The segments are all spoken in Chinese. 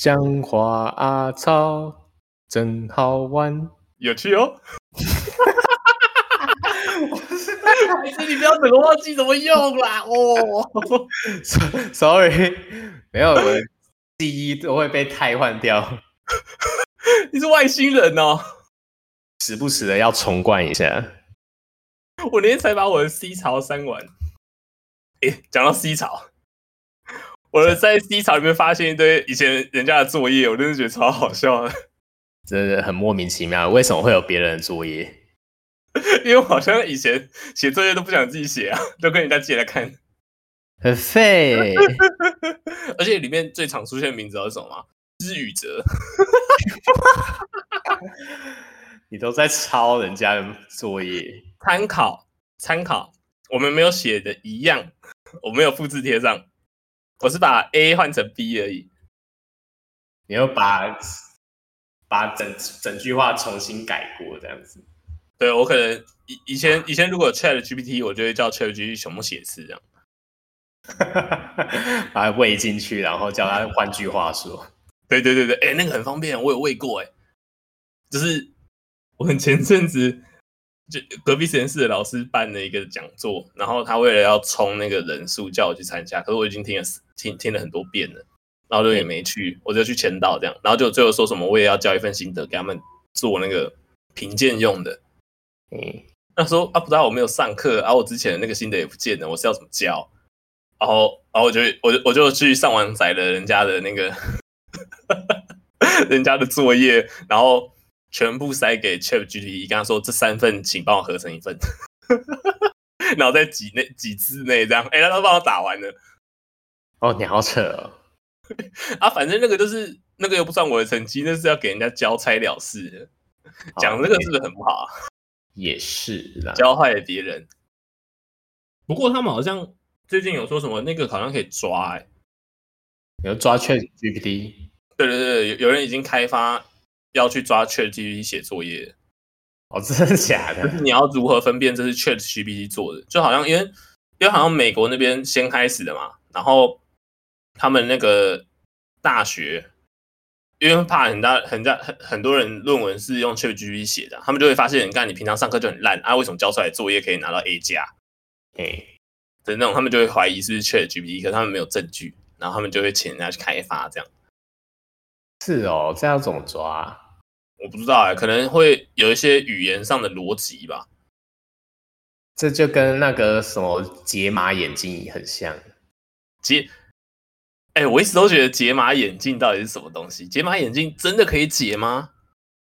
讲话啊草真好玩，有趣哦。还是你不要整个忘记怎么用啦哦。Sorry，没有，我的记忆都会被替换掉。你是外星人哦，时不时的要重灌一下。我那天才把我的 C 槽删完。哎，讲到 C 槽，我在 C 槽里面发现一堆以前人家的作业，我真的觉得超好笑的，真的很莫名其妙，为什么会有别人的作业？因为我好像以前写作业都不想自己写啊，都跟人家借来看，很废。而且里面最常出现的名字是什么吗？知宇哲。你都在抄人家的作业，参考参考，我们没有写的一样，我没有复制贴上，我是把 A 换成 B 而已。你要把把整整句话重新改过这样子。对，我可能以以前以前如果有 Chat GPT，我就会叫 Chat GPT 全部写词这样，把它喂进去，然后叫它换句话说。对对对对，哎，那个很方便，我有喂过哎，就是我们前阵子就隔壁实验室的老师办了一个讲座，然后他为了要冲那个人数，叫我去参加，可是我已经听了听听了很多遍了，然后就也没去，我就去签到这样，然后就最后说什么我也要交一份心得给他们做那个评鉴用的。嗯，那时候啊，不知道我没有上课，啊，我之前的那个心得也不见了，我是要怎么交？然后，然后我就，我就，我就去上网载了人家的那个，人家的作业，然后全部塞给 ChatGPT，跟他说这三份请帮我合成一份，然后在几内几字内这样，哎，他都帮我打完了。哦，你好扯哦！啊，反正那个就是那个又不算我的成绩，那是要给人家交差了事。讲这个是不是很不好啊？也是啦，教坏了别人。不过他们好像最近有说什么，那个好像可以抓哎、欸，有抓 ChatGPT。对对对，有有人已经开发要去抓 ChatGPT 写作业。哦，真的假的？你要如何分辨这是 ChatGPT 做的？就好像因为因为好像美国那边先开始的嘛，然后他们那个大学。因为怕很大很大很很多人论文是用 ChatGPT 写的，他们就会发现，你看你平常上课就很烂啊，为什么交出来作业可以拿到 A 加？哎，的那种他们就会怀疑是不是 ChatGPT，可是他们没有证据，然后他们就会请人家去开发这样。是哦，这样怎么抓？我不知道哎，可能会有一些语言上的逻辑吧。这就跟那个什么解码眼睛很像，解。哎、欸，我一直都觉得解码眼镜到底是什么东西？解码眼镜真的可以解吗？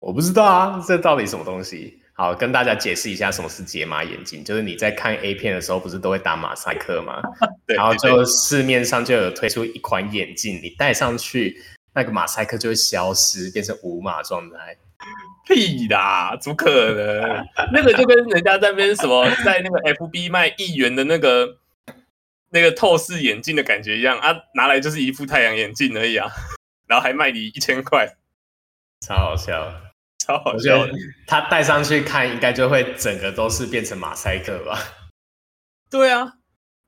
我不知道啊，这到底什么东西？好，跟大家解释一下什么是解码眼镜。就是你在看 A 片的时候，不是都会打马赛克吗？对，然后就市面上就有推出一款眼镜，你戴上去，那个马赛克就会消失，变成无码状态。屁啦，怎么可能？那个就跟人家在那边什么，在那个 FB 卖一元的那个。那个透视眼镜的感觉一样啊，拿来就是一副太阳眼镜而已啊，然后还卖你一千块，超好笑，超好笑。他戴上去看，应该就会整个都是变成马赛克吧？对啊，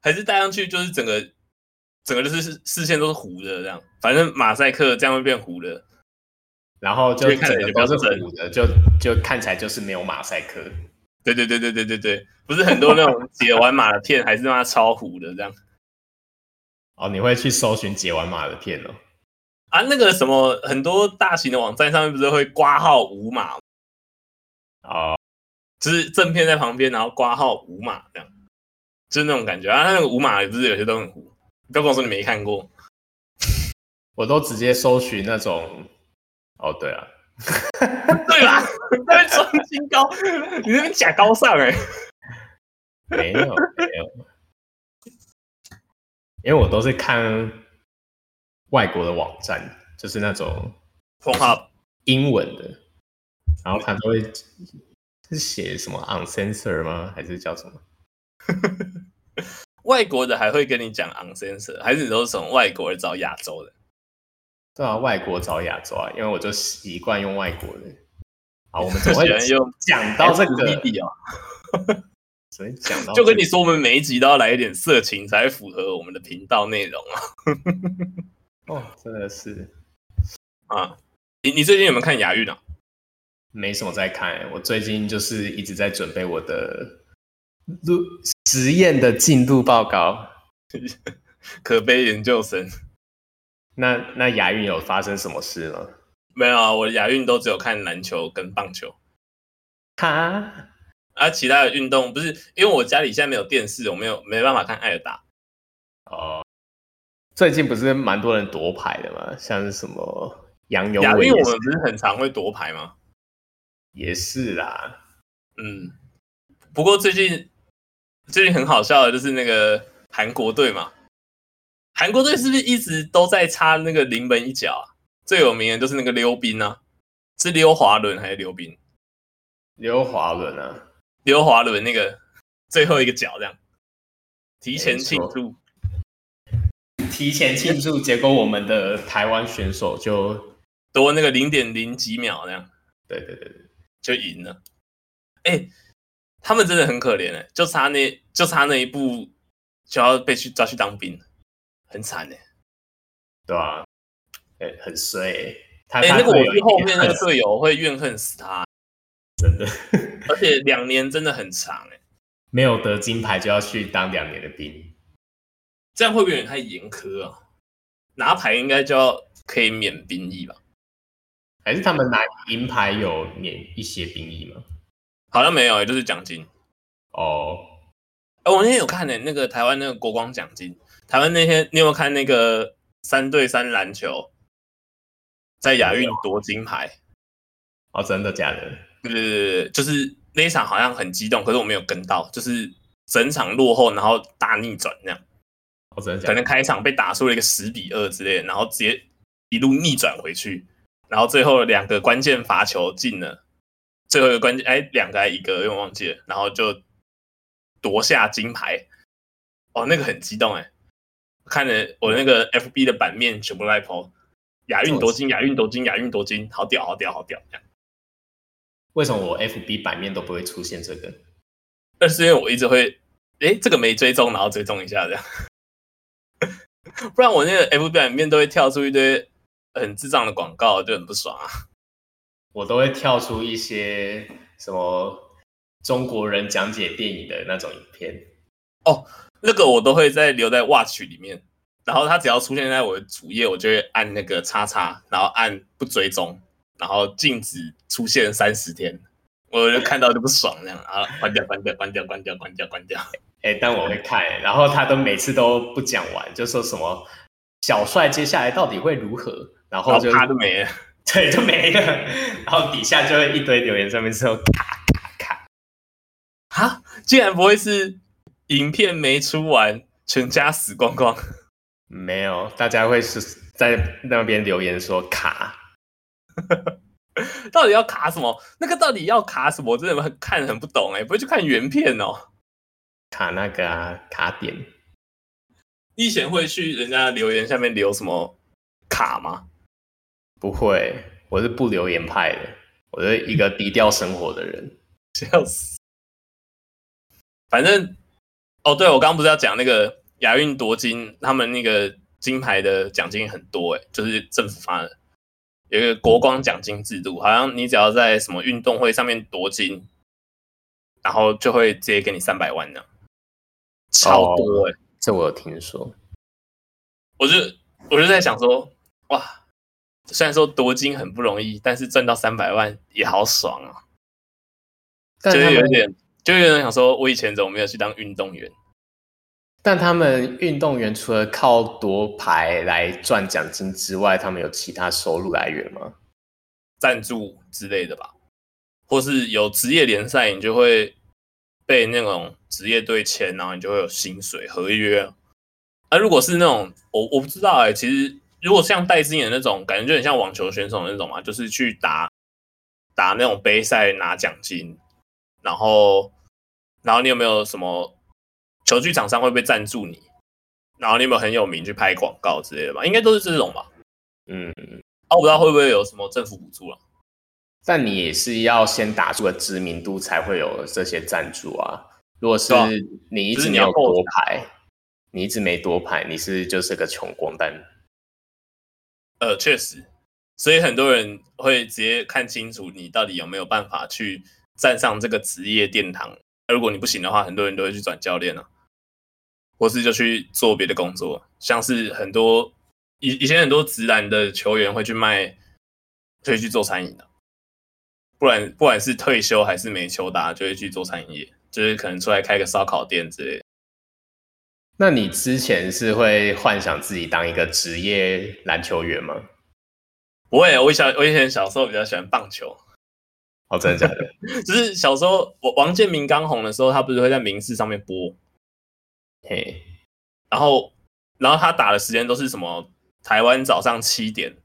还是戴上去就是整个整个就是视线都是糊的这样，反正马赛克这样会变糊的，然后就整个都是糊的，就就看起来就是没有马赛克。对对对对对对对，不是很多那种解完码的片，还是让它超糊的这样。哦，你会去搜寻解完码的片哦？啊，那个什么，很多大型的网站上面不是会挂号无码？哦，就是正片在旁边，然后挂号无码这样，就是那种感觉啊。它那个无码也不是有些都很糊，不要跟我说你没看过，我都直接搜寻那种。哦，对啊。对吧？在装清高，你那边假高尚哎、欸？没有没有，因为我都是看外国的网站，就是那种封号英文的，然后他都会是写什么 uncensored 吗？还是叫什么？外国的还会跟你讲 uncensored，还是你都是从外国人找亚洲的？对啊，外国找亚洲啊，因为我就习惯用外国的。好，我们怎么会用讲到这个弟弟哦？所以讲到，就跟你说，我们每一集都要来一点色情，才符合我们的频道内容啊。哦，真的是啊，你你最近有没有看亚运啊？没什么在看，我最近就是一直在准备我的录实验的进度报告，可悲研究生。那那亚运有发生什么事吗？没有啊，我亚运都只有看篮球跟棒球。哈？啊，其他的运动不是因为我家里现在没有电视，我没有没办法看艾尔达。哦，最近不是蛮多人夺牌的吗？像是什么杨勇，亚运我们不是很常会夺牌吗？也是啦，嗯，不过最近最近很好笑的就是那个韩国队嘛，韩国队是不是一直都在插那个临门一脚啊？最有名的就是那个溜冰啊，是溜滑轮还是溜冰？溜滑轮啊，溜滑轮那个最后一个脚这样，提前庆祝，提前庆祝，结果我们的台湾选手就多那个零点零几秒那样，对对对对。就赢了，哎、欸，他们真的很可怜哎，就差那就差那一步就要被去抓去当兵，很惨哎，对啊，哎、欸，很衰哎，那个我是后面那个队友会怨恨死他，真的，而且两年真的很长哎，没有得金牌就要去当两年的兵，这样会不会有点太严苛啊？拿牌应该就要可以免兵役吧？还是他们拿银牌有免一些兵役吗？好像没有，也就是奖金。哦，哎，我那天有看呢，那个台湾那个国光奖金，台湾那天你有没有看那个三对三篮球在亚运夺金牌？哦，真的假的？对对对，就是那一场好像很激动，可是我没有跟到，就是整场落后，然后大逆转那样。哦，真的假的？可能开场被打出了一个十比二之类的，然后直接一路逆转回去。然后最后两个关键罚球进了，最后一个关键哎，两个还一个，因为忘记了，然后就夺下金牌。哦，那个很激动哎，看了我那个 FB 的版面全部在 po 亚运夺金，亚运夺金，亚运夺金，好屌，好屌，好屌！这样。为什么我 FB 版面都不会出现这个？那是因为我一直会哎，这个没追踪，然后追踪一下这样，不然我那个 FB 版面都会跳出一堆。很智障的广告就很不爽啊！我都会跳出一些什么中国人讲解电影的那种影片哦，那个我都会在留在 Watch 里面，然后它只要出现在我的主页，我就会按那个叉叉，然后按不追踪，然后禁止出现三十天，我就看到就不爽这样啊，关掉关掉关掉关掉关掉关掉。哎、欸，但我会看，然后他都每次都不讲完，就说什么小帅接下来到底会如何？然后就他都没了，对，就没了。然后底下就会一堆留言，上面之后咔咔咔，哈，竟然不会是影片没出完，全家死光光？没有，大家会是在那边留言说卡，到底要卡什么？那个到底要卡什么？我真的很看很不懂哎，不会去看原片哦？卡那个啊，卡点。你以前会去人家留言下面留什么卡吗？不会，我是不留言派的，我是一个低调生活的人，笑死。反正，哦，对，我刚刚不是要讲那个亚运夺金，他们那个金牌的奖金很多，诶，就是政府发的，有一个国光奖金制度，好像你只要在什么运动会上面夺金，然后就会直接给你三百万呢，超多诶、哦，这我有听说。我就我就在想说，哇。虽然说夺金很不容易，但是赚到三百万也好爽啊！就是有点，就有人想说，我以前怎么没有去当运动员？但他们运动员除了靠夺牌来赚奖金之外，他们有其他收入来源吗？赞助之类的吧，或是有职业联赛，你就会被那种职业队签，然后你就会有薪水合约。啊，如果是那种，我我不知道哎、欸，其实。如果像戴资颖那种感觉，就很像网球选手那种嘛，就是去打打那种杯赛拿奖金，然后然后你有没有什么球具厂商会不会赞助你？然后你有没有很有名去拍广告之类的吧？应该都是这种吧。嗯，啊，我不知道会不会有什么政府补助啊？但你也是要先打出个知名度才会有这些赞助啊。如果是你一直没有多牌，你一直没多牌，你是就是个穷光蛋。呃，确实，所以很多人会直接看清楚你到底有没有办法去站上这个职业殿堂。如果你不行的话，很多人都会去转教练了，或是就去做别的工作，像是很多以以前很多直男的球员会去卖，会去做餐饮的，不然不管是退休还是没球打，就会去做餐饮业，就是可能出来开个烧烤店之类的。那你之前是会幻想自己当一个职业篮球员吗？不会，我小我以前小时候比较喜欢棒球。哦，真的假的？就是小时候，我王建民刚红的时候，他不是会在民视上面播？嘿，然后，然后他打的时间都是什么？台湾早上七点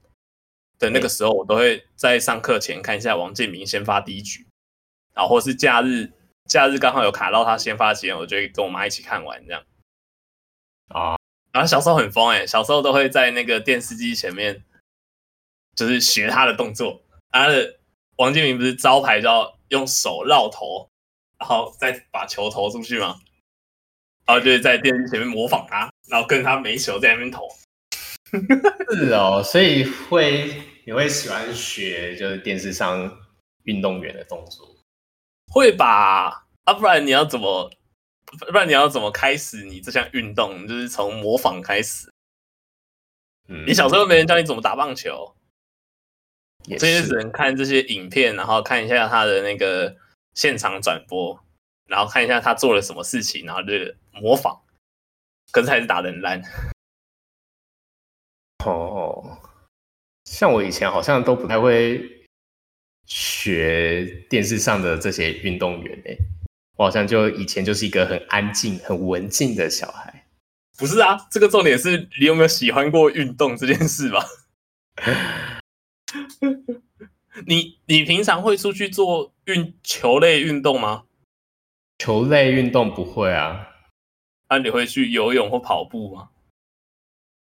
的那个时候，我都会在上课前看一下王建民先发第一局，然后或是假日，假日刚好有卡到他先发时间，我就会跟我妈一起看完这样。啊，然后小时候很疯哎、欸，小时候都会在那个电视机前面。就是学他的动作，他的王建民不是招牌叫用手绕头，然后再把球投出去吗？然后就是在电视前面模仿他，然后跟他没球在那边投。是哦，所以会你会喜欢学就是电视上运动员的动作？会吧？啊，不然你要怎么？不然你要怎么开始你这项运动？就是从模仿开始。嗯，你小时候没人教你怎么打棒球？这些只能看这些影片，然后看一下他的那个现场转播，然后看一下他做了什么事情，然后就模仿，可是还是打得很烂。哦，像我以前好像都不太会学电视上的这些运动员诶，我好像就以前就是一个很安静、很文静的小孩。不是啊，这个重点是你有没有喜欢过运动这件事吧？你你平常会出去做运球类运动吗？球类运动不会啊。那、啊、你会去游泳或跑步吗？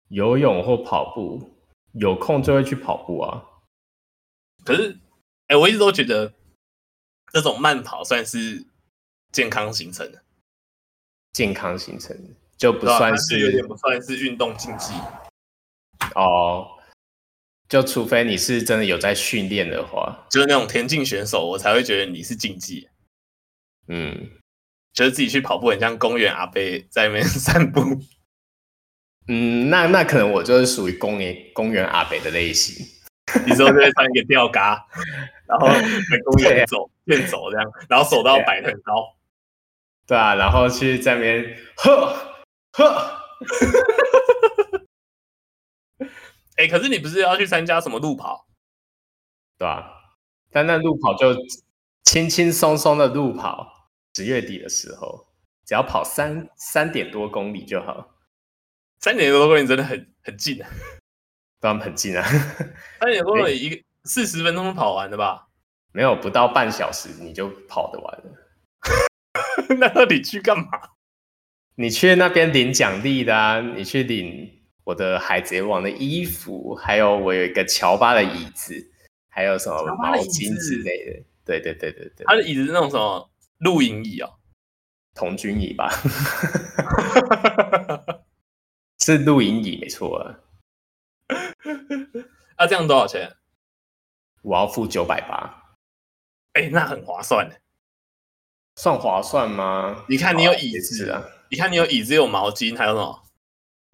游泳或跑步，有空就会去跑步啊。可是，哎、欸，我一直都觉得这种慢跑算是健康形成的。健康行程就不算是，是有点不算是运动竞技哦。就除非你是真的有在训练的话，就是那种田径选手，我才会觉得你是竞技。嗯，就是自己去跑步，很像公园阿伯在那边散步。嗯，那那可能我就是属于公园公园阿伯的类型。你说就会穿一个吊嘎，然后在公园走 边走这样，然后手都要摆很高。对啊，然后去在那边呵呵。哎、欸，可是你不是要去参加什么路跑，对吧、啊？但那路跑就轻轻松松的路跑，十月底的时候，只要跑三三点多公里就好。三点多公里真的很很近啊，当然很近啊。三点多公里一个四十分钟跑完的吧？没有，不到半小时你就跑得完了。那到底去干嘛？你去那边领奖励的啊，你去领。我的海贼王的衣服，还有我有一个乔巴的椅子，还有什么毛巾之类的。对对对对对，他的椅子是那种什么露营椅哦，童军椅吧？是露营椅没错啊。啊，这样多少钱？我要付九百八。哎，那很划算的，算划算吗？你看你有椅子啊，你看你有椅子，有毛巾，还有什么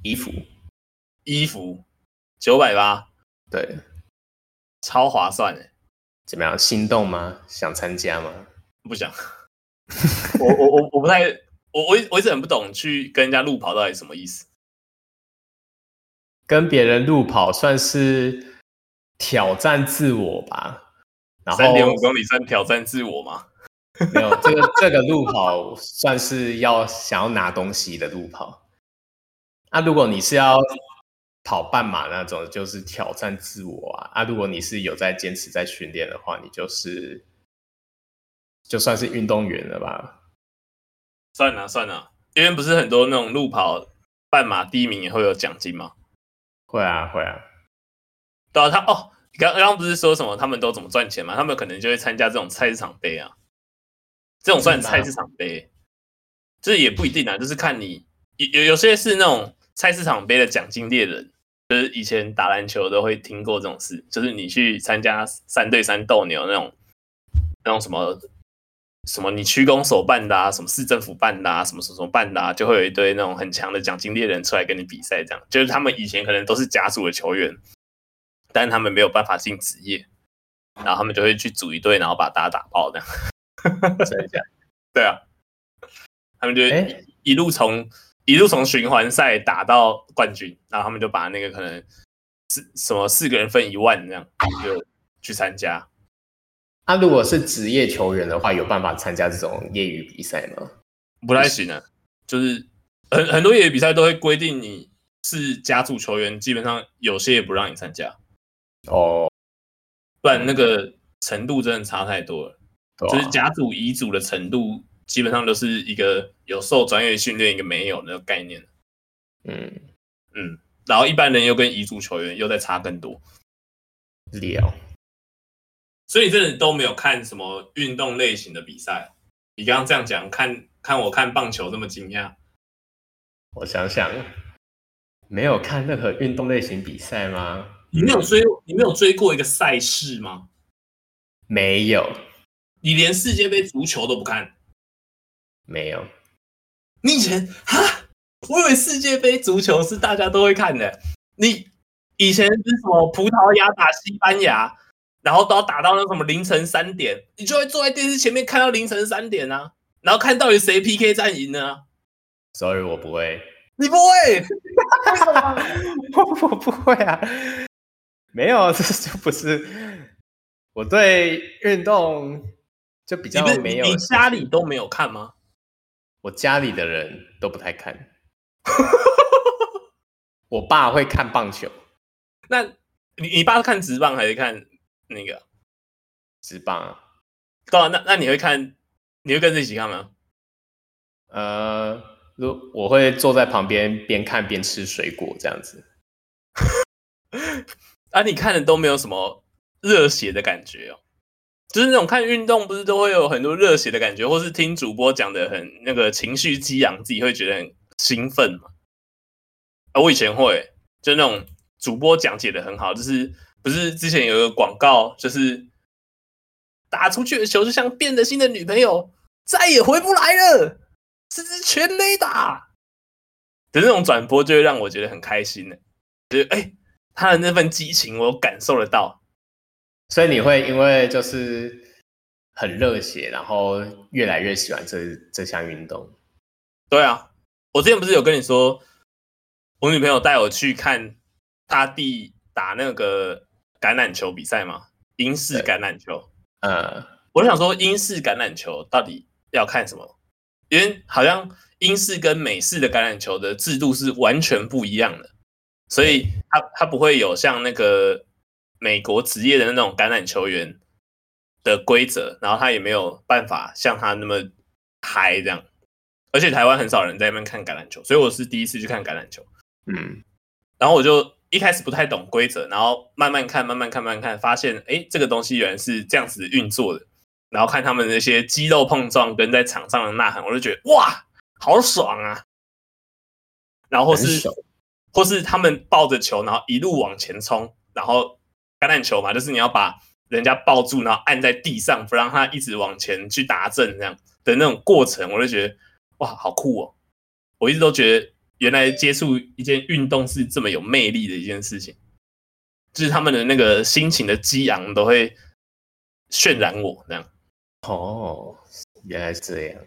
衣服？衣服九百八，对，超划算诶。怎么样？心动吗？想参加吗？不想。我我我我不太，我我我一直很不懂去跟人家路跑到底什么意思。跟别人路跑算是挑战自我吧。然后三点五公里算挑战自我吗？没有，这个这个路跑算是要想要拿东西的路跑。那、啊、如果你是要。跑半马那种就是挑战自我啊！啊，如果你是有在坚持在训练的话，你就是就算是运动员了吧？算了算了，因为不是很多那种路跑半马第一名也会有奖金吗？会啊会啊。对啊，他哦，刚刚不是说什么他们都怎么赚钱吗？他们可能就会参加这种菜市场杯啊，这种算菜市场杯，这也不一定啊，就是看你有有有些是那种。菜市场杯的奖金猎人就是以前打篮球都会听过这种事，就是你去参加三对三斗牛那种那种什么什么你区公所办的啊，什么市政府办的啊，什么什么办的啊，就会有一堆那种很强的奖金猎人出来跟你比赛，这样就是他们以前可能都是甲组的球员，但他们没有办法进职业，然后他们就会去组一队，然后把大家打爆这样，真的假的？对啊，他们就会一路从。一路从循环赛打到冠军，然后他们就把那个可能四什么四个人分一万这样就去参加。那、啊、如果是职业球员的话，有办法参加这种业余比赛吗？不太行啊，就是很很多业余比赛都会规定你是甲组球员，基本上有些也不让你参加哦，不然那个程度真的差太多了，啊、就是甲组乙组的程度。基本上都是一个有受专业训练，一个没有那个概念。嗯嗯，然后一般人又跟乙组球员又在差更多。了，所以你真的都没有看什么运动类型的比赛？你刚刚这样讲，看看我看棒球这么惊讶？我想想，没有看任何运动类型比赛吗？你没有追，你没有追过一个赛事吗？没有。你连世界杯足球都不看？没有，你以前哈，我以为世界杯足球是大家都会看的。你以前是什么葡萄牙打西班牙，然后都要打到那什么凌晨三点，你就会坐在电视前面看到凌晨三点啊，然后看到底谁 PK 战赢呢？Sorry，我不会。你不会？为什么？我我不会啊，没有，这就不是我对运动就比较没有。你家里都没有看吗？我家里的人都不太看，我爸会看棒球。那你你爸是看直棒还是看那个直棒啊？对啊，那那你会看？你会跟着一起看吗？呃，如我会坐在旁边边看边吃水果这样子。啊，你看的都没有什么热血的感觉哦。就是那种看运动，不是都会有很多热血的感觉，或是听主播讲的很那个情绪激昂，自己会觉得很兴奋嘛？啊，我以前会，就那种主播讲解的很好，就是不是之前有一个广告，就是打出去的球就像变了心的女朋友，再也回不来了，是支全垒打的那种转播，就会让我觉得很开心的，就是哎，他的那份激情，我感受得到。所以你会因为就是很热血，然后越来越喜欢这这项运动。对啊，我之前不是有跟你说，我女朋友带我去看大地打那个橄榄球比赛吗，英式橄榄球。嗯，我就想说英式橄榄球到底要看什么？因为好像英式跟美式的橄榄球的制度是完全不一样的，所以它它不会有像那个。美国职业的那种橄榄球员的规则，然后他也没有办法像他那么嗨这样，而且台湾很少人在那边看橄榄球，所以我是第一次去看橄榄球。嗯，然后我就一开始不太懂规则，然后慢慢看，慢慢看，慢慢看，发现哎，这个东西原来是这样子运作的。然后看他们那些肌肉碰撞跟在场上的呐喊，我就觉得哇，好爽啊！然后或是或是他们抱着球，然后一路往前冲，然后。橄榄球嘛，就是你要把人家抱住，然后按在地上，不让他一直往前去打正，这样的那种过程，我就觉得哇，好酷哦！我一直都觉得，原来接触一件运动是这么有魅力的一件事情，就是他们的那个心情的激昂都会渲染我这样。哦，原来是这样，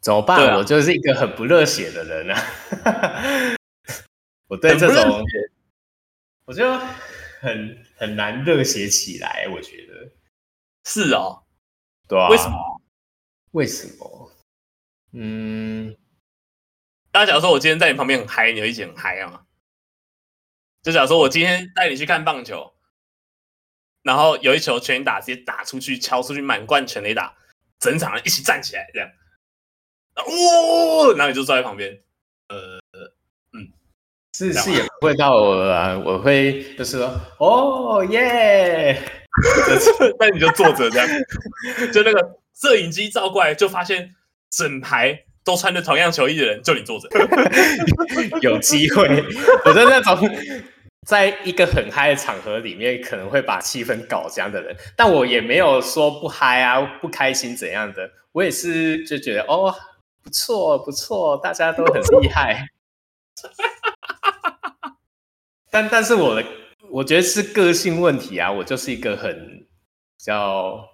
怎么办？啊、我就是一个很不热血的人啊！我对这种，我就。很很难热血起来，我觉得是哦，对啊，为什么？为什么？嗯，大家假如说我今天在你旁边很嗨，你会一起很嗨啊？就假如说我今天带你去看棒球，然后有一球全垒打，直接打出去，敲出去满贯全垒打，整场人一起站起来这样，哦！然后你就坐在旁边，呃。是是也不会到我啊，我会就是说哦耶，那你就坐着这样，就那个摄影机照过来，就发现整排都穿着同样球衣的人，就你坐着，有机会，我在那种在一个很嗨的场合里面，可能会把气氛搞这样的人，但我也没有说不嗨啊，不开心怎样的，我也是就觉得哦，不错不错，大家都很厉害。但但是我的，我觉得是个性问题啊，我就是一个很比较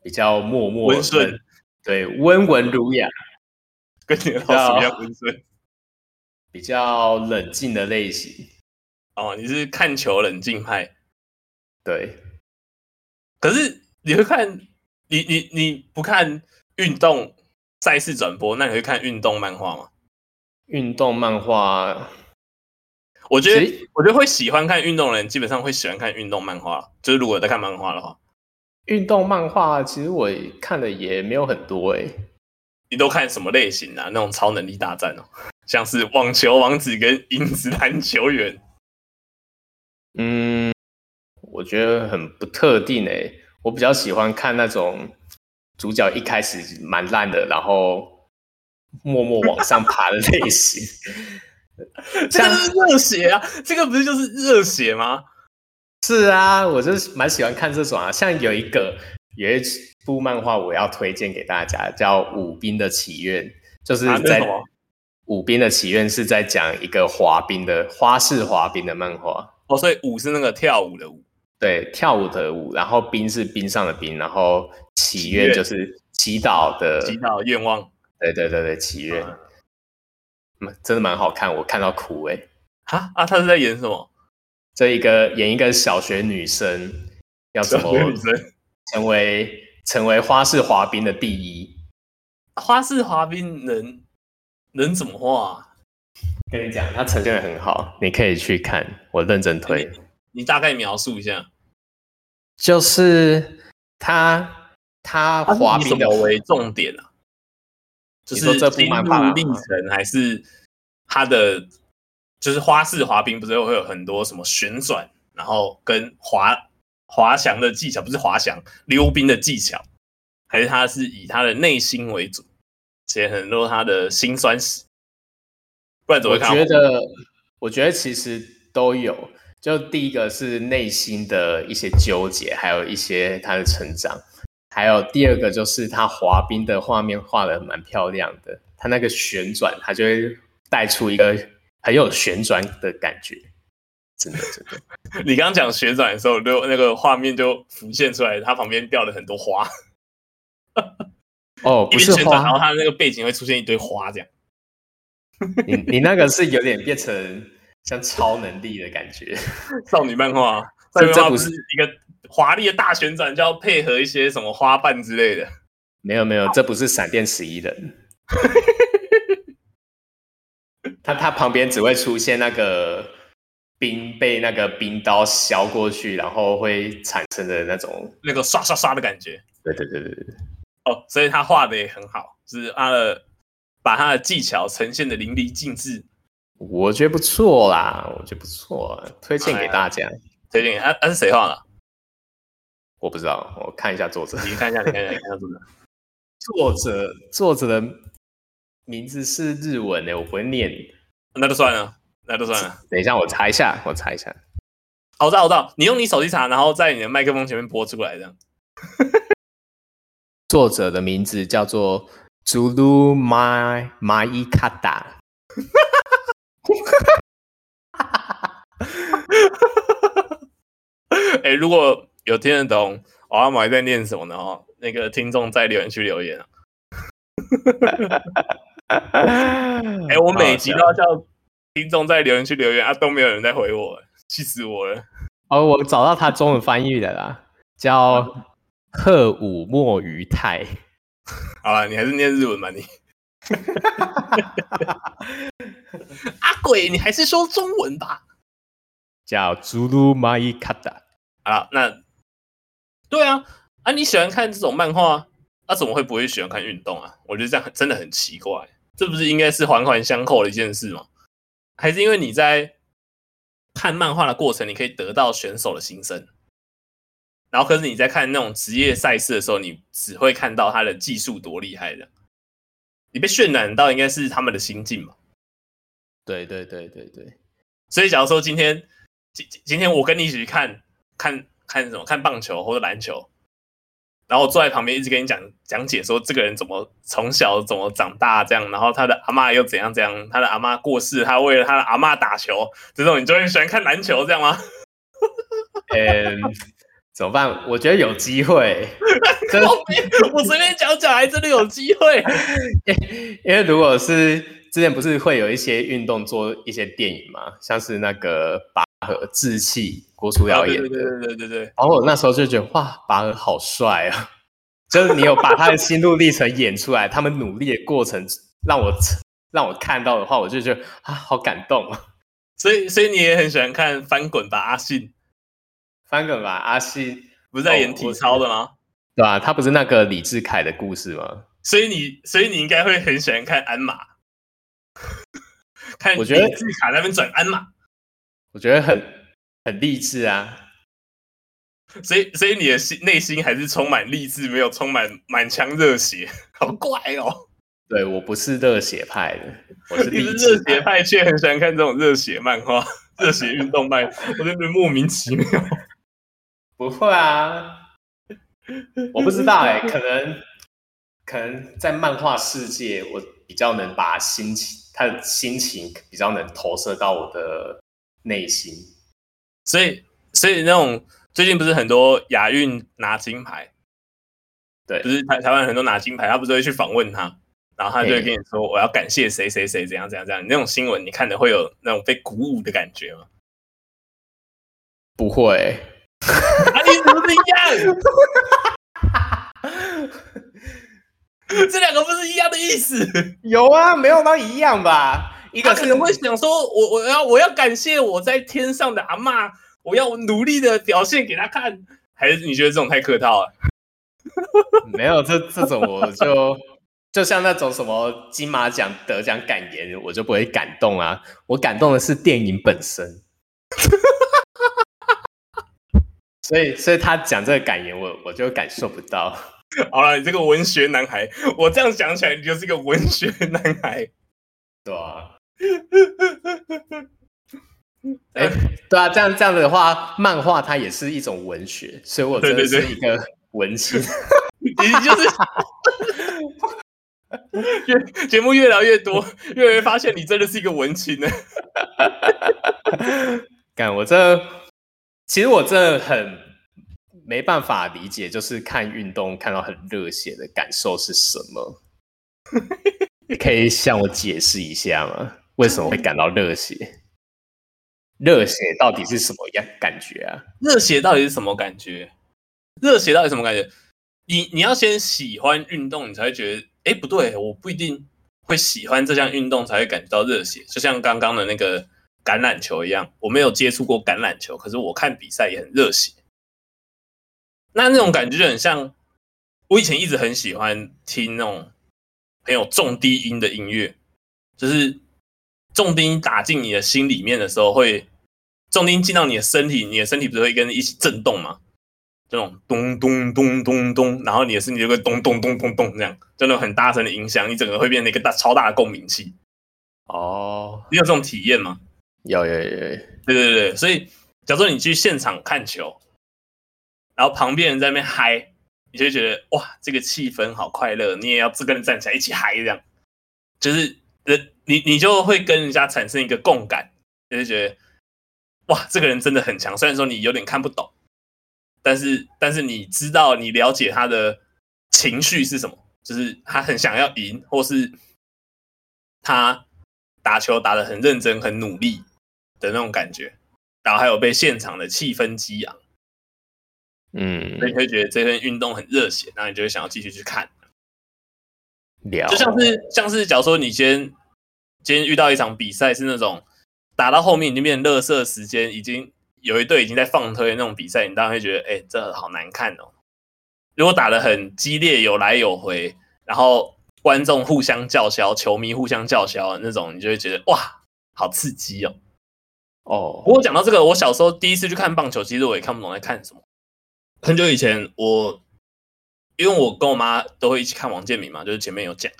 比较默默温顺，对，温文儒雅，跟你的老师一样温顺，比较冷静的类型。哦，你是看球冷静派，对。可是你会看，你你你不看运动赛事转播，那你会看运动漫画吗？运动漫画，我觉得我觉得会喜欢看运动的人，基本上会喜欢看运动漫画。就是如果在看漫画的话，运动漫画其实我看的也没有很多诶。你都看什么类型啊？那种超能力大战哦，像是网球王子跟影子篮球员。嗯，我觉得很不特定诶。我比较喜欢看那种主角一开始蛮烂的，然后默默往上爬的类型。这个是热血啊！这个不是就是热血吗？是啊，我就是蛮喜欢看这种啊。像有一个有一部漫画，我要推荐给大家，叫《舞兵的祈愿》，就是在《舞兵的祈愿》是在讲一个滑冰的花式滑冰的漫画。哦，所以舞是那个跳舞的舞，对，跳舞的舞，然后冰是冰上的冰，然后祈愿就是祈祷的祈祷愿望，对对对对，祈愿，嗯，真的蛮好看，我看到哭哎，啊啊，他是在演什么？这一个演一个小学女生要怎么成为成为花式滑冰的第一？花式滑冰能能怎么画？跟你讲，他呈现的很好，你可以去看。我认真推。你，你大概描述一下，就是他他滑冰的为重点啊，就是这部漫画历程，还是他的就是花式滑冰，不是会有很多什么旋转，然后跟滑滑翔的技巧，不是滑翔溜冰的技巧，还是他是以他的内心为主，写很多他的辛酸史。不然怎么看？我觉得，我觉得其实都有。就第一个是内心的一些纠结，还有一些他的成长。还有第二个就是他滑冰的画面画的蛮漂亮的，他那个旋转，他就会带出一个很有旋转的感觉。真的，真的。你刚刚讲旋转的时候，就那个画面就浮现出来，他旁边掉了很多花。哦，不是花，然后他那个背景会出现一堆花，这样。你你那个是有点变成像超能力的感觉，少女漫画，这这不是一个华丽的大旋转，就要配合一些什么花瓣之类的。没有没有，这不是闪电十一人，他他旁边只会出现那个冰被那个冰刀削过去，然后会产生的那种那个刷刷刷的感觉。对对对对对，哦，所以他画的也很好，就是他的。把他的技巧呈现的淋漓尽致，我觉得不错啦，我觉得不错，推荐给大家。推荐啊啊是谁画的？我不知道，我看一下作者。你看一下，你看一下，你看一下作者。作者作者的名字是日文的，我不会念。那就算了，那就算了。等一下，我查一下，我查一下。好，我知道，我知道。你用你手机查，然后在你的麦克风前面播出来，这样。作者的名字叫做。祖鲁马马伊卡达，哎，如果有听得懂，我阿妈在念什么呢？哦，那个听众在留言区留言啊。哎，我每集都要叫听众在留言区留言啊，都没有人在回我，气死我了。哦，我找到他中文翻译的啦，叫 贺武墨鱼太。好了，你还是念日文吧，你。阿鬼，你还是说中文吧。叫朱鲁马伊卡达。啊，那对啊，啊，你喜欢看这种漫画，那、啊、怎么会不会喜欢看运动啊？我觉得这样真的很奇怪，这不是应该是环环相扣的一件事吗？还是因为你在看漫画的过程，你可以得到选手的心声？然后，可是你在看那种职业赛事的时候，你只会看到他的技术多厉害的，你被渲染到应该是他们的心境吧？对对对对对。所以，假如说今天今今天我跟你一起去看看看什么？看棒球或者篮球，然后我坐在旁边一直跟你讲讲解，说这个人怎么从小怎么长大这样，然后他的阿嬷又怎样怎样，他的阿嬷过世，他为了他的阿嬷打球，这种你就会喜欢看篮球这样吗？嗯，怎么办？我觉得有机会，真的，我随便讲讲，还真的有机会，因为如果是。之前不是会有一些运动做一些电影嘛，像是那个拔河、志气，郭书瑶演的。对对对对对对。然后我那时候就觉得哇，拔河好帅啊！就是你有把他的心路历程演出来，他们努力的过程让我让我看到的话，我就觉得啊，好感动啊！所以所以你也很喜欢看翻滚吧阿信？翻滚吧阿信不是在演体操的吗？哦、对吧、啊？他不是那个李志凯的故事吗？所以你所以你应该会很喜欢看鞍马。看，我觉得自己卡那边转鞍马，我觉得很很励志啊。所以，所以你的心内心还是充满励志，没有充满满腔热血，好怪哦。对，我不是热血派的，我是励志热血派，却很喜欢看这种热血漫画、热血运动漫，我真的莫名其妙。不会啊，我不知道哎、欸，可能可能在漫画世界，我比较能把心情。他的心情比较能投射到我的内心，所以，所以那种最近不是很多亚运拿金牌，对，不是台台湾很多拿金牌，他不是会去访问他，然后他就会跟你说我要感谢谁谁谁怎样怎样怎样，那种新闻你看的会有那种被鼓舞的感觉吗？不会，啊，你怎么不一样？这两个不是一样的意思？有啊，没有到一样吧？一个可能会想说，我我要我要感谢我在天上的阿嬷，我要努力的表现给他看，还是你觉得这种太客套了？没有，这这种我就就像那种什么金马奖得奖感言，我就不会感动啊。我感动的是电影本身，所以所以他讲这个感言，我我就感受不到。好了，你这个文学男孩，我这样想起来，你就是一个文学男孩，对啊，哎、欸，对啊，这样这样的话，漫画它也是一种文学，所以我真的是一个文青，你就是 越节目越聊越多，越来越发现你真的是一个文青呢。干，我这其实我这很。没办法理解，就是看运动看到很热血的感受是什么？可以向我解释一下吗？为什么会感到热血？热血到底是什么样感觉啊？热血到底是什么感觉？热血到底什么感觉？你你要先喜欢运动，你才会觉得，哎，不对，我不一定会喜欢这项运动才会感觉到热血。就像刚刚的那个橄榄球一样，我没有接触过橄榄球，可是我看比赛也很热血。那那种感觉就很像，我以前一直很喜欢听那种很有重低音的音乐，就是重低音打进你的心里面的时候，会重低音进到你的身体，你的身体不是会跟着一起震动吗？这种咚咚咚咚咚，然后你的身体就会咚咚咚咚咚这样，就那种很大声的音响，你整个会变成一个大超大的共鸣器。哦，你有这种体验吗？有有有，有，对对对，所以假如说你去现场看球。然后旁边人在那边嗨，你就觉得哇，这个气氛好快乐，你也要自跟人站起来一起嗨，这样就是人你你就会跟人家产生一个共感，就是觉得哇，这个人真的很强。虽然说你有点看不懂，但是但是你知道你了解他的情绪是什么，就是他很想要赢，或是他打球打得很认真、很努力的那种感觉，然后还有被现场的气氛激昂。嗯，所以你会觉得这份运动很热血，那你就会想要继续去看。了，就像是像是，假如说你今天今天遇到一场比赛，是那种打到后面已经变成垃圾时间，已经有一队已经在放推那种比赛，你当然会觉得，哎、欸，这好难看哦。如果打得很激烈，有来有回，然后观众互相叫嚣，球迷互相叫嚣那种，你就会觉得哇，好刺激哦。哦，不过讲到这个，我小时候第一次去看棒球，其实我也看不懂在看什么。很久以前，我因为我跟我妈都会一起看王建民嘛，就是前面有讲，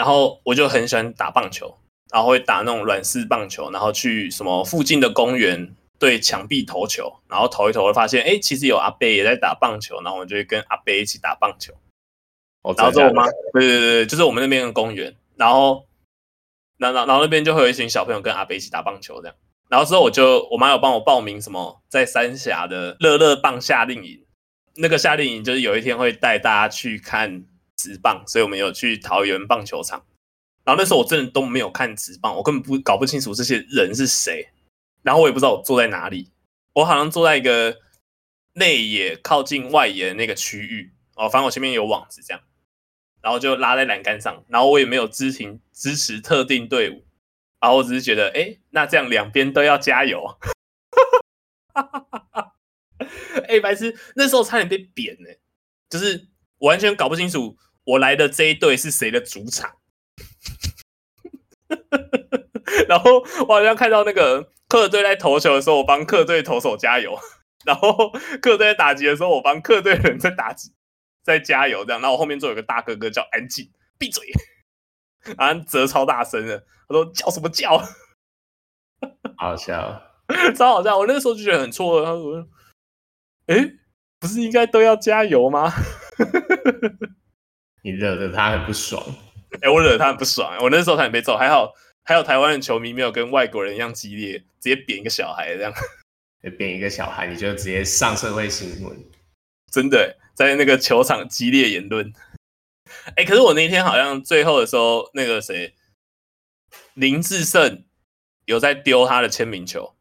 然后我就很喜欢打棒球，然后会打那种软式棒球，然后去什么附近的公园，对墙壁投球，然后投一投，发现哎，其实有阿贝也在打棒球，然后我们就会跟阿贝一起打棒球。哦、然后之后我妈，对对对，就是我们那边的公园，然后，然后然后那边就会有一群小朋友跟阿伯一起打棒球这样。然后之后我就我妈有帮我报名什么在三峡的乐乐棒夏令营，那个夏令营就是有一天会带大家去看职棒，所以我们有去桃园棒球场。然后那时候我真的都没有看职棒，我根本不搞不清楚这些人是谁。然后我也不知道我坐在哪里，我好像坐在一个内野靠近外野那个区域哦，反正我前面有网子这样，然后就拉在栏杆上，然后我也没有支停支持特定队伍，然后我只是觉得，哎，那这样两边都要加油。哎，白痴，那时候差点被扁呢，就是完全搞不清楚我来的这一队是谁的主场。然后我好像看到那个。客队在投球的时候，我帮客队投手加油；然后客队在打击的时候，我帮客队人在打击，在加油。这样，然后我后面坐有个大哥哥叫安静，闭嘴，然后则超大声的，他说叫什么叫？好笑，超好笑。我那个时候就觉得很错愕，他说：“哎，不是应该都要加油吗？”你惹得他很不爽。哎，我惹得他很不爽。我那时候差点被揍，还好。还有台湾的球迷没有跟外国人一样激烈，直接扁一个小孩这样，扁一个小孩你就直接上社会新闻，真的在那个球场激烈言论。哎，可是我那天好像最后的时候，那个谁林志胜有在丢他的签名球，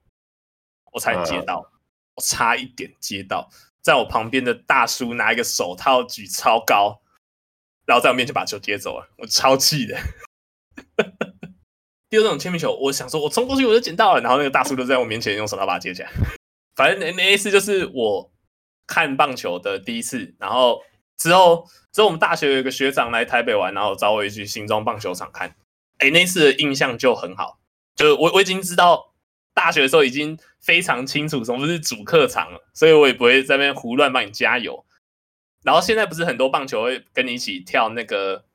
我才接到，嗯、我差一点接到，在我旁边的大叔拿一个手套举超高，然后在我面前把球接走了，我超气的。第二种签名球，我想说，我冲过去我就捡到了，然后那个大叔就在我面前用手套把它接起来。反正那那次就是我看棒球的第一次，然后之后之后我们大学有一个学长来台北玩，然后找我一去新庄棒球场看。哎，那次的印象就很好，就我我已经知道大学的时候已经非常清楚什么是主客场了，所以我也不会在那边胡乱帮你加油。然后现在不是很多棒球会跟你一起跳那个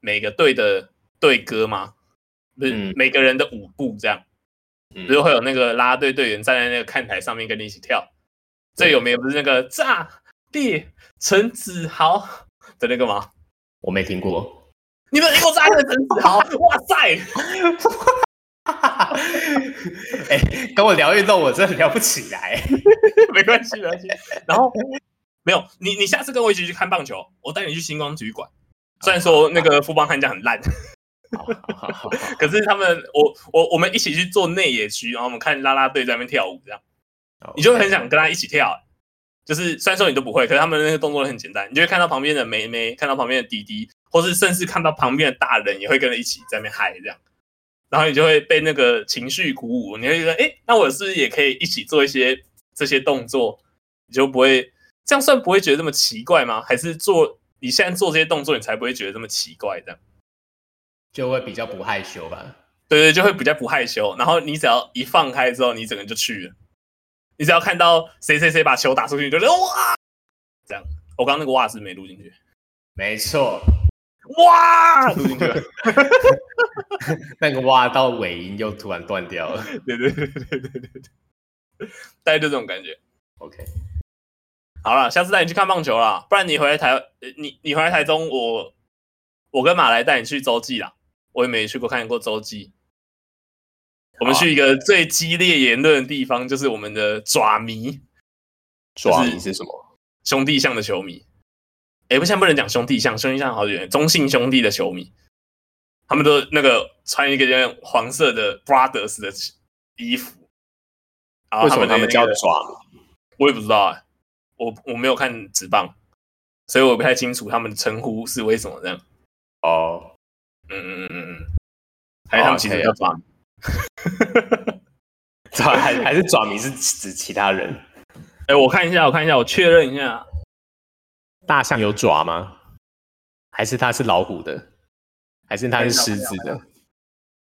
每个队的队歌吗？是每个人的舞步这样，比如会有那个啦啦队队员站在那个看台上面跟你一起跳。最有名的不是那个炸裂陈子豪的那个吗？我没听过。你们听过炸裂陈子豪？哇塞！哎，跟我聊运动，我真的聊不起来。没关系，没关系。然后没有你，你下次跟我一起去看棒球，我带你去星光体育馆。虽然说那个富邦悍将很烂。可是他们，我我我们一起去做内野区，然后我们看啦啦队在那边跳舞，这样，你就很想跟他一起跳。就是虽然说你都不会，可是他们那些动作都很简单，你就会看到旁边的妹妹，看到旁边的弟弟，或是甚至看到旁边的大人也会跟着一起在那边嗨这样，然后你就会被那个情绪鼓舞，你会觉得，哎，那我是不是也可以一起做一些这些动作？你就不会这样算不会觉得这么奇怪吗？还是做你现在做这些动作，你才不会觉得这么奇怪这样？就会比较不害羞吧，对对，就会比较不害羞。然后你只要一放开之后，你整个就去了。你只要看到谁谁谁把球打出去，你就觉得哇，这样。我刚刚那个哇是没录进去，没错，哇录进去了，那个哇到尾音又突然断掉了。对对对对对对对，大概就这种感觉。OK，好了，下次带你去看棒球啦，不然你回来台，你你回来台中，我我跟马来带你去洲际啦。我也没去过看过洲际，我们去一个最激烈言论的地方，就是我们的爪迷。爪迷是什么？兄弟象的球迷。哎，不，现在不能讲兄弟象，兄弟象好远。中性兄弟的球迷，他们都那个穿一个叫黄色的 Brothers 的衣服。然后他们他们叫爪迷，我也不知道哎，我我没有看职棒，所以我不太清楚他们的称呼是为什么这样。哦。嗯嗯嗯嗯嗯，还是他们其实叫爪迷，爪还还是爪迷是指其他人？哎、欸，我看一下，我看一下，我确认一下，大象有爪吗？还是它是老虎的？还是它是狮子的？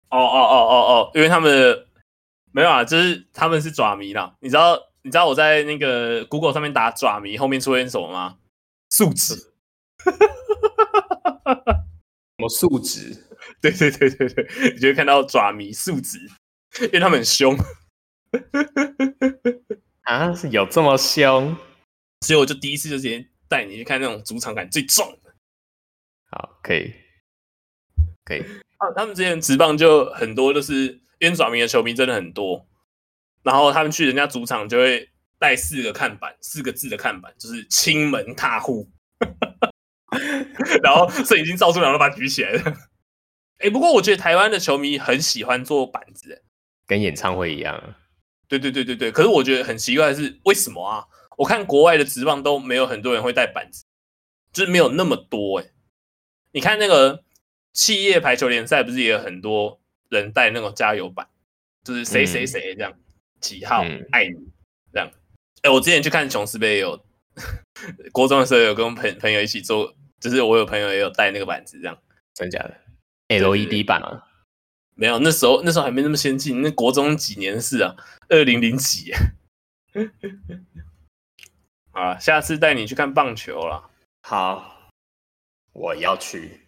哦哦哦哦哦，因为他们没有啊，就是他们是爪迷啦。你知道你知道我在那个 Google 上面打爪迷，后面出现什么吗？素质。什么素质？对对对对对，你就会看到爪迷素质，因为他们很凶，啊，是有这么凶？所以我就第一次就直接带你去看那种主场感最重的。好，可以，可以。啊，他们之前职棒就很多，就是因为爪迷的球迷真的很多，然后他们去人家主场就会带四个看板，四个字的看板，就是“亲门踏户”，然后摄影机照出来，都把它举起来了。哎，不过我觉得台湾的球迷很喜欢做板子，跟演唱会一样。对对对对对，可是我觉得很奇怪的是，为什么啊？我看国外的职棒都没有很多人会带板子，就是没有那么多哎。你看那个企业排球联赛，不是也有很多人带那种加油板，就是谁谁谁这样，几号爱你这样。哎，我之前去看琼斯杯也有，国中的时候有跟朋朋友一起做，就是我有朋友也有带那个板子这样。真假的？LED 板啊？没有，那时候那时候还没那么先进，那国中几年的事啊？二零零几？啊，下次带你去看棒球了。好，我要去。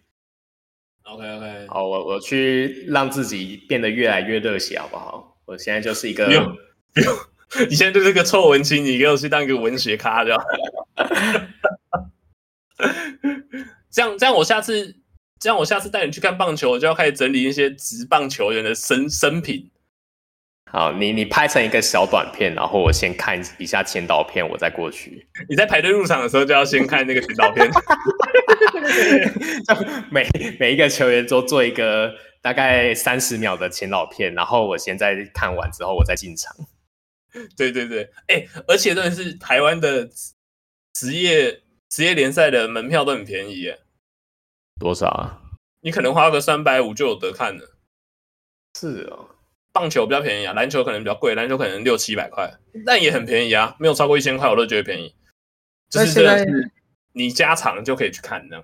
OK OK，好，我我去让自己变得越来越热血，好不好？我现在就是一个，不用，不用，你现在就是个臭文青，你给我去当一个文学咖就好。这样这样，我下次这样我下次带你去看棒球，我就要开始整理一些职棒球员的生生平。好，你你拍成一个小短片，然后我先看一下前导片，我再过去。你在排队入场的时候就要先看那个前导片，就每每一个球员都做一个大概三十秒的前导片，然后我现在看完之后我再进场。对对对，哎、欸，而且真的是台湾的职业职业联赛的门票都很便宜耶，多少啊？你可能花个三百五就有得看了。是哦。棒球比较便宜啊，篮球可能比较贵，篮球可能六七百块，但也很便宜啊，没有超过一千块我都觉得便宜。就是现在你加场就可以去看呢。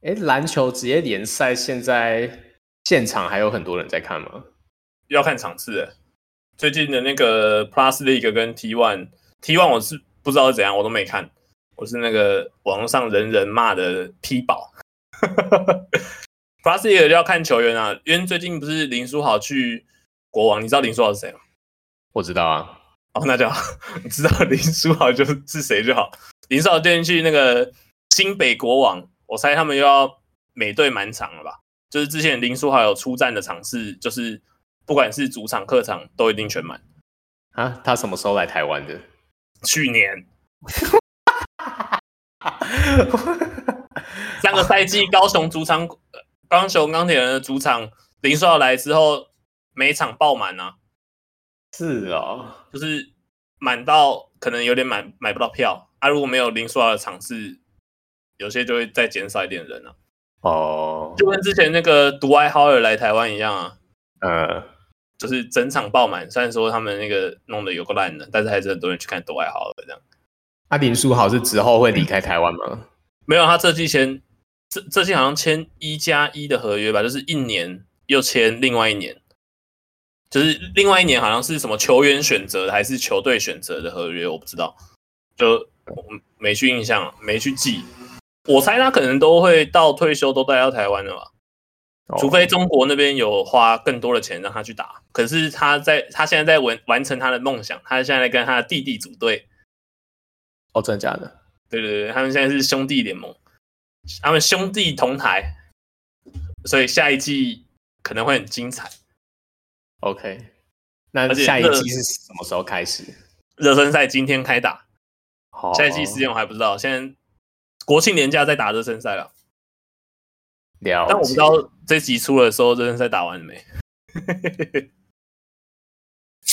哎，篮球职业联赛现在现场还有很多人在看吗？要看场次。最近的那个 Plus League 跟 T One，T One 我是不知道是怎样，我都没看。我是那个网络上人人骂的 P 宝。Plus League 要看球员啊，因为最近不是林书豪去。国王，你知道林书豪是谁吗？我知道啊。哦，那就好。你 知道林书豪就是谁就好。林书豪最近去那个新北国王，我猜他们又要美队满场了吧？就是之前林书豪有出战的场次，就是不管是主场客场都一定全满。啊，他什么时候来台湾的？去年。上个赛季高雄主场，高雄钢铁人的主场，林书豪来之后。每场爆满啊！是哦，就是满到可能有点买买不到票啊。如果没有林书豪的场次，有些就会再减少一点人啊。哦，就跟之前那个独爱豪尔来台湾一样啊。呃，就是整场爆满。虽然说他们那个弄得有个烂的，但是还是很多人去看独爱豪尔这样。啊，林书豪是之后会离开台湾吗？没有，他这季签这这季好像签一加一的合约吧，就是一年又签另外一年。就是另外一年好像是什么球员选择的还是球队选择的合约，我不知道，就没去印象，没去记。我猜他可能都会到退休都待到台湾了吧，除非中国那边有花更多的钱让他去打。可是他在他现在在完完成他的梦想，他现在在跟他的弟弟组队。哦，真的假的？对对对，他们现在是兄弟联盟，他们兄弟同台，所以下一季可能会很精彩。OK，那下一季是什么时候开始？热身赛今天开打，好，下一季时间我还不知道。现在国庆年假在打热身赛了，了。但我不知道这集出的时候热身赛打完了没？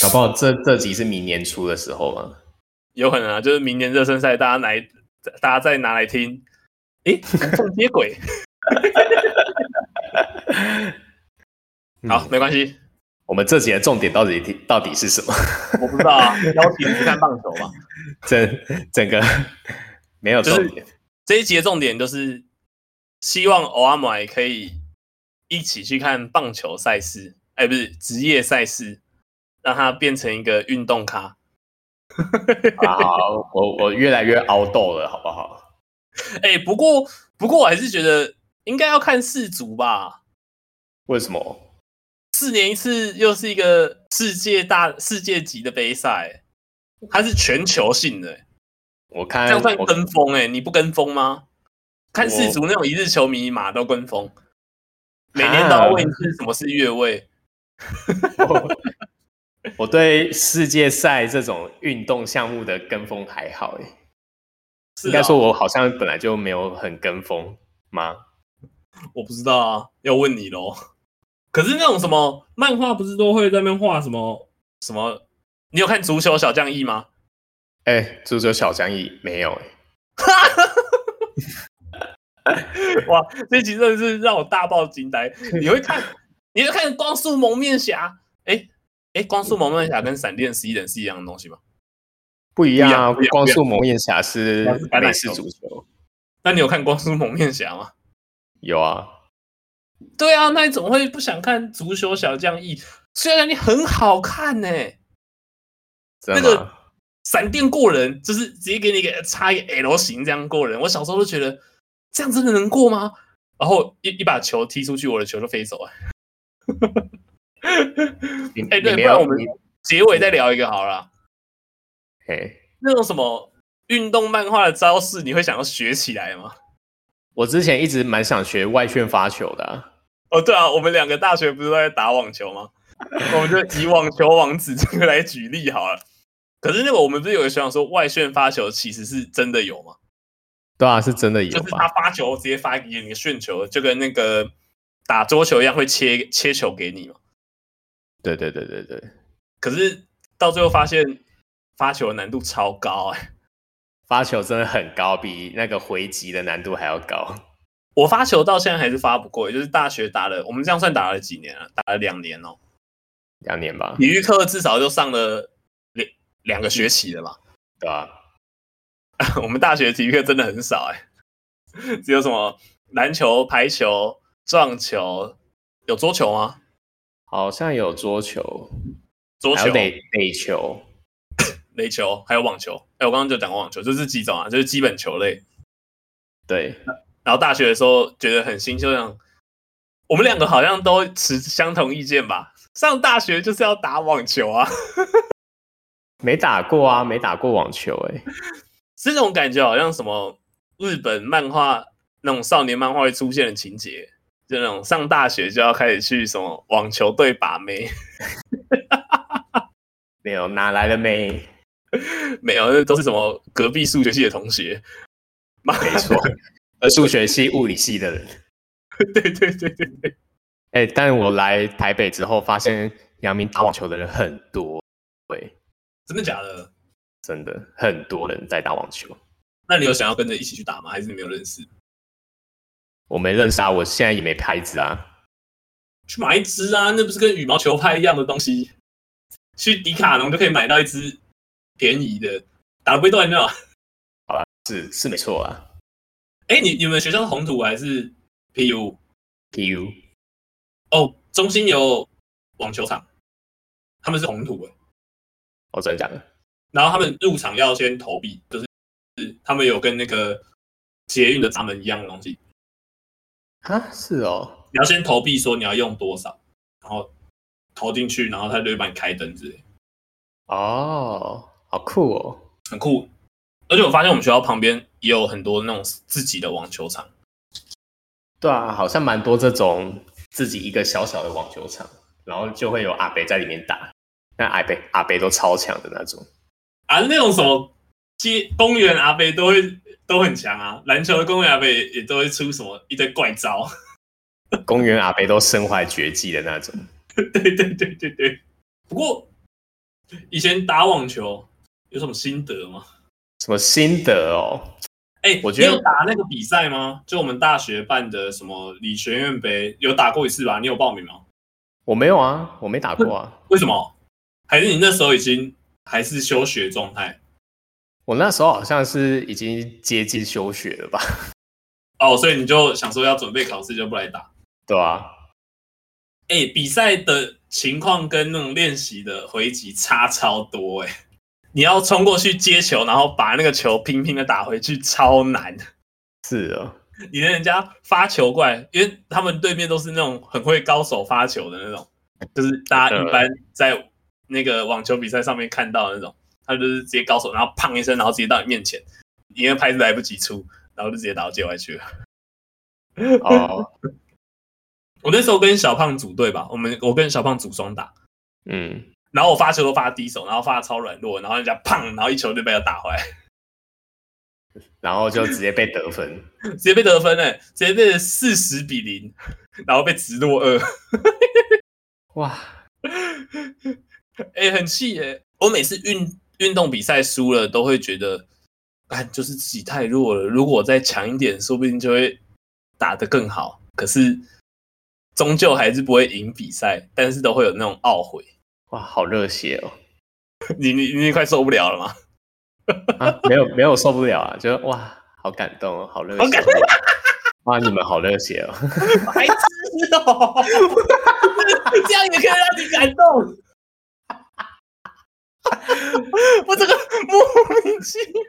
搞不好这这集是明年出的时候吗？有可能啊，就是明年热身赛大家来，大家再拿来听。诶，无缝接轨。好，没关系。我们这集的重点到底到底是什么？我不知道啊，邀请你去看棒球吧。整整个没有重点。就是、这一集的重点就是希望欧阿麦可以一起去看棒球赛事，哎，不是职业赛事，让他变成一个运动咖。好，我我越来越凹豆了，好不好？哎，不过不过我还是觉得应该要看世足吧？为什么？四年一次，又是一个世界大世界级的杯赛，它是全球性的。我看这样算跟风哎，你不跟风吗？看世足那种一日球迷马都跟风，每年都要问一次什么是越位。我，对世界赛这种运动项目的跟风还好哎，应该说我好像本来就没有很跟风吗？我不知道啊，要问你喽。可是那种什么漫画不是都会在那边画什么什么？你有看足球小将一吗？哎、欸，足球小将一没有哎。哇，这集真的是让我大爆惊呆！你会看，你会看光速蒙面侠？哎、欸、哎、欸，光速蒙面侠跟闪电十一人是一样的东西吗？不一样啊，光速蒙面侠是美式足球。那你有看光速蒙面侠吗？有啊。对啊，那你怎么会不想看足球小将一？虽然你很好看呢、欸，那个闪电过人就是直接给你一个插一个 L 型这样过人。我小时候都觉得。这样真的能过吗？然后一一把球踢出去，我的球就飞走了。哎，对，不然我们结尾再聊一个好了。嘿，那种什么运动漫画的招式，你会想要学起来吗？我之前一直蛮想学外旋发球的啊。哦，对啊，我们两个大学不是都在打网球吗？我们就以网球王子这个来举例好了。可是那个我们不是有个学长说外旋发球其实是真的有吗？对啊，是真的有，就是他发球直接发给你个旋球，就跟那个打桌球一样，会切切球给你嘛。对对对对对。可是到最后发现发球的难度超高哎、欸，发球真的很高，比那个回击的难度还要高。我发球到现在还是发不过，就是大学打了，我们这样算打了几年了？打了两年哦、喔，两年吧。体育课至少就上了两两个学期了嘛？对啊。我们大学体育课真的很少哎、欸，只有什么篮球、排球、撞球，有桌球吗？好像有桌球，桌球、垒垒球、垒球，还有网球。哎、欸，我刚刚就讲过网球，就是几种啊，就是基本球类。对，然后大学的时候觉得很新，就像我们两个好像都持相同意见吧？上大学就是要打网球啊，没打过啊，没打过网球哎、欸。这种感觉好像什么日本漫画那种少年漫画会出现的情节，就那种上大学就要开始去什么网球队把妹，没有哪来的妹？没有，那都是什么隔壁数学系的同学。没错，呃，数学系、物理系的人。对对对对对。哎，但我来台北之后，发现阳明打网球的人很多。对，真的假的？真的很多人在打网球，那你有想要跟着一起去打吗？还是你没有认识？我没认识啊，我现在也没拍子啊。去买一支啊，那不是跟羽毛球拍一样的东西？去迪卡侬就可以买到一支便宜的，打得不会断掉。好吧，是是没错啊。哎、欸，你你们学校是红土还是 PU？PU。哦，中心有网球场，他们是红土哎。我真的假的？然后他们入场要先投币，就是是他们有跟那个捷运的闸门一样的东西啊，是哦，你要先投币说你要用多少，然后投进去，然后他就会帮你开灯之类。哦，好酷哦，很酷。而且我发现我们学校旁边也有很多那种自己的网球场。对啊，好像蛮多这种自己一个小小的网球场，然后就会有阿北在里面打，那阿北阿北都超强的那种。啊，那种什么街公园阿贝都会都很强啊，篮球的公园阿贝也，都会出什么一堆怪招，公园阿贝都身怀绝技的那种。对对对对对。不过以前打网球有什么心得吗？什么心得哦？哎、欸，我觉得你有打那个比赛吗？就我们大学办的什么理学院杯，有打过一次吧？你有报名吗？我没有啊，我没打过啊。为什么？还是你那时候已经？还是休学状态？我那时候好像是已经接近休学了吧？哦，所以你就想说要准备考试就不来打？对啊。哎、欸，比赛的情况跟那种练习的回击差超多哎、欸！你要冲过去接球，然后把那个球拼拼的打回去，超难。是啊，你跟人家发球过来，因为他们对面都是那种很会高手发球的那种，就是大家一般在那个网球比赛上面看到的那种，他就是直接高手，然后砰一声，然后直接到你面前，因为拍子来不及出，然后就直接打到界外去了。哦，我那时候跟小胖组队吧，我们我跟小胖组双打，嗯，然后我发球都发低手，然后发的超软弱，然后人家砰，然后一球就被他打回来，然后就直接被得分，直接被得分哎，直接被四十比零，然后被直落二，哇，哎、欸，很气哎，我每次运运动比赛输了，都会觉得，哎，就是自己太弱了，如果我再强一点，说不定就会。打得更好，可是终究还是不会赢比赛，但是都会有那种懊悔。哇，好热血哦！你你你快受不了了吗？啊，没有没有受不了啊，就哇，好感动哦，好热血！好感动哇，你们好热血哦！白痴哦，这样也可以让你感动？我这个莫名其妙。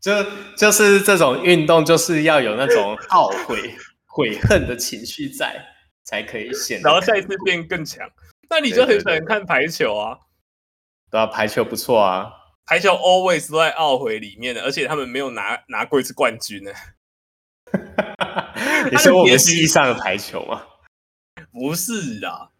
就就是这种运动，就是要有那种 懊悔、悔恨的情绪在，才可以显。然后下一次变更强。那你就很喜欢看排球啊？对啊，排球不错啊。排球 always 都在懊悔里面的，而且他们没有拿拿过一次冠军呢。你说我们系上的排球吗？不是啊，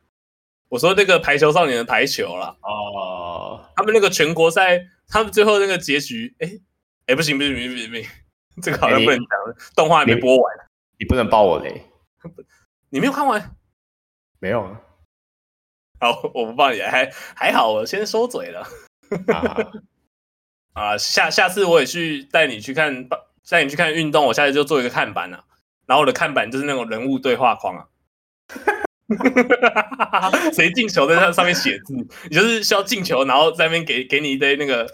我说那个排球少年的排球啦。哦，他们那个全国赛，他们最后那个结局，哎。哎，不行不行不行不行不行，这个好像不能讲了。动画还没播完，你不能爆我雷。你没有看完？没有啊。好，我不爆你，还还好，我先收嘴了。啊，下下次我也去带你去看，带你去看运动。我下次就做一个看板啊，然后我的看板就是那种人物对话框啊。谁进球在那上面写字，你就是需要进球，然后在那边给给你一堆那个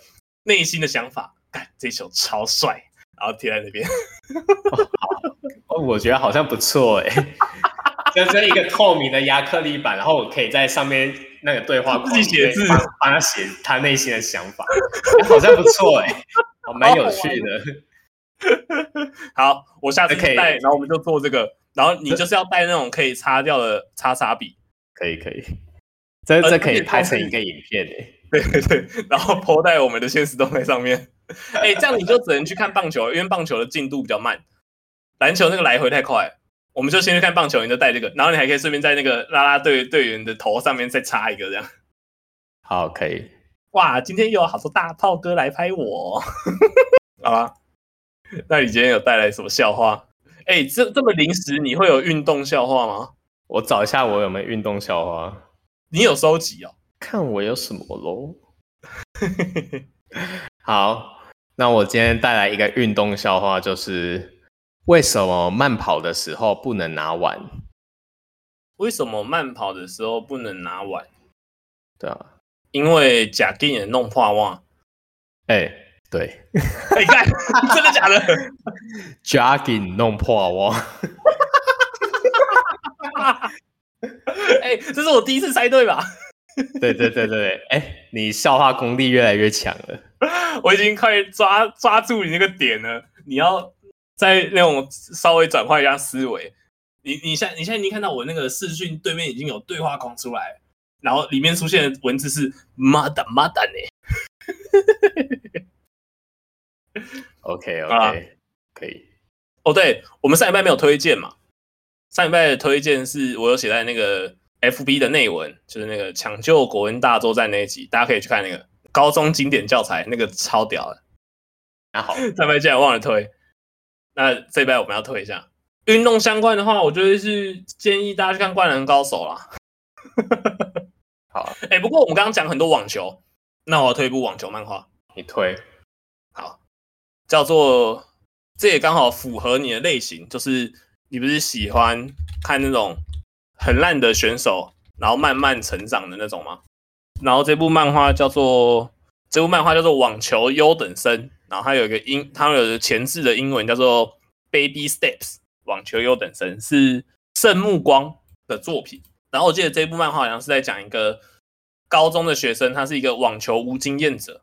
内心的想法。这球超帅，然后贴在那边。哦，我觉得好像不错哎，就是一个透明的亚克力板，然后我可以在上面那个对话框自己写字，帮他写他内心的想法，好像不错哎，蛮有趣的。好，我下次可以带，然后我们就做这个，然后你就是要带那种可以擦掉的擦擦笔，可以可以，这这可以拍成一个影片哎。对对对，然后 po 在我们的现实动态上面。哎、欸，这样你就只能去看棒球，因为棒球的进度比较慢，篮球那个来回太快。我们就先去看棒球，你就带这个，然后你还可以顺便在那个啦啦队队员的头上面再插一个，这样。好，可以。哇，今天又有好多大炮哥来拍我。好吧，那你今天有带来什么笑话？哎、欸，这这么临时，你会有运动笑话吗？我找一下，我有没有运动笑话？你有收集哦？看我有什么喽。好，那我今天带来一个运动笑话，就是为什么慢跑的时候不能拿碗？为什么慢跑的时候不能拿碗？对啊，因为假定也弄破碗。哎、欸，对，你看，真的假的？？Jogging 弄破我。哎、欸，这是我第一次猜对吧？对对对对对，哎、欸，你笑话功力越来越强了。我已经快抓抓住你那个点了，你要再那种稍微转换一下思维。你你现你现在已经看到我那个视讯对面已经有对话框出来，然后里面出现的文字是妈的妈的呢。OK OK 可以。哦，对，我们上礼拜没有推荐嘛？上礼拜的推荐是我有写在那个 FB 的内文，就是那个抢救国文大作战那一集，大家可以去看那个。高中经典教材那个超屌的，那好，上一拜竟然忘了推，那这一拜我们要推一下运动相关的话，我觉得是建议大家去看《灌篮高手》啦。好、啊，哎、欸，不过我们刚刚讲很多网球，那我要推一部网球漫画，你推，好，叫做这也刚好符合你的类型，就是你不是喜欢看那种很烂的选手，然后慢慢成长的那种吗？然后这部漫画叫做这部漫画叫做《网球优等生》，然后它有一个英，它有个前置的英文叫做 Baby Steps，网球优等生是圣目光的作品。然后我记得这部漫画好像是在讲一个高中的学生，他是一个网球无经验者。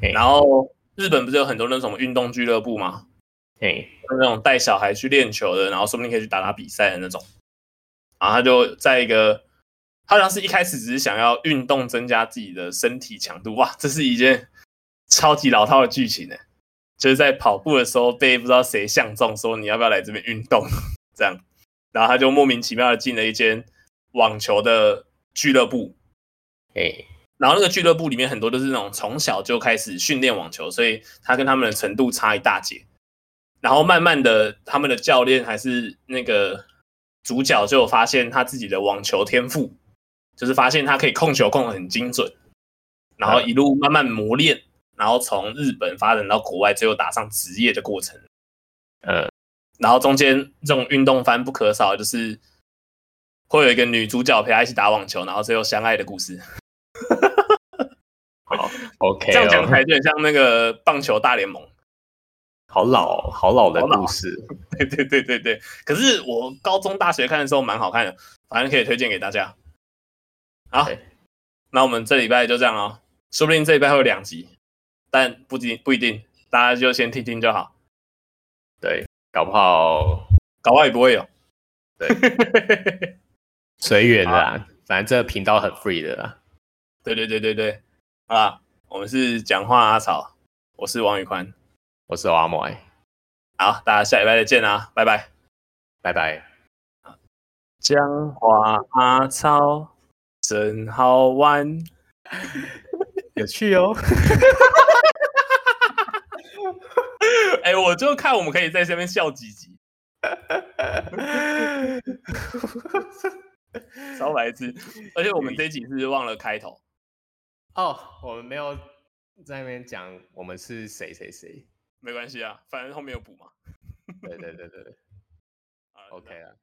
然后日本不是有很多那种运动俱乐部吗？对，那种带小孩去练球的，然后说不定可以去打打比赛的那种。然后他就在一个，他好像是一开始只是想要运动增加自己的身体强度，哇，这是一件超级老套的剧情呢，就是在跑步的时候被不知道谁相中，说你要不要来这边运动，这样，然后他就莫名其妙的进了一间网球的俱乐部，哎，然后那个俱乐部里面很多都是那种从小就开始训练网球，所以他跟他们的程度差一大截。然后慢慢的，他们的教练还是那个主角就发现他自己的网球天赋，就是发现他可以控球控得很精准，然后一路慢慢磨练，然后从日本发展到国外，最后打上职业的过程。呃，然后中间这种运动番不可少，就是会有一个女主角陪他一起打网球，然后最后相爱的故事。好，OK，这样讲起来就很像那个棒球大联盟。好老，好老的故事。对对对对对。可是我高中、大学看的时候蛮好看的，反正可以推荐给大家。好，那我们这礼拜就这样哦。说不定这礼拜会有两集，但不一不一定，大家就先听听就好。对，搞不好，搞不好也不会有。对，随缘的啦，反正这个频道很 free 的啦。对对对对对。好啦，我们是讲话阿草，我是王宇宽。我是阿莫，好，大家下礼拜再见啊，拜拜，拜拜。讲话阿草真好玩，有趣哦。哎、欸，我就看我们可以在下面笑几集，超白痴。而且我们这一集是忘了开头哦，我们没有在那边讲我们是谁谁谁。没关系啊，反正后面有补嘛。对对对对对，OK 啊。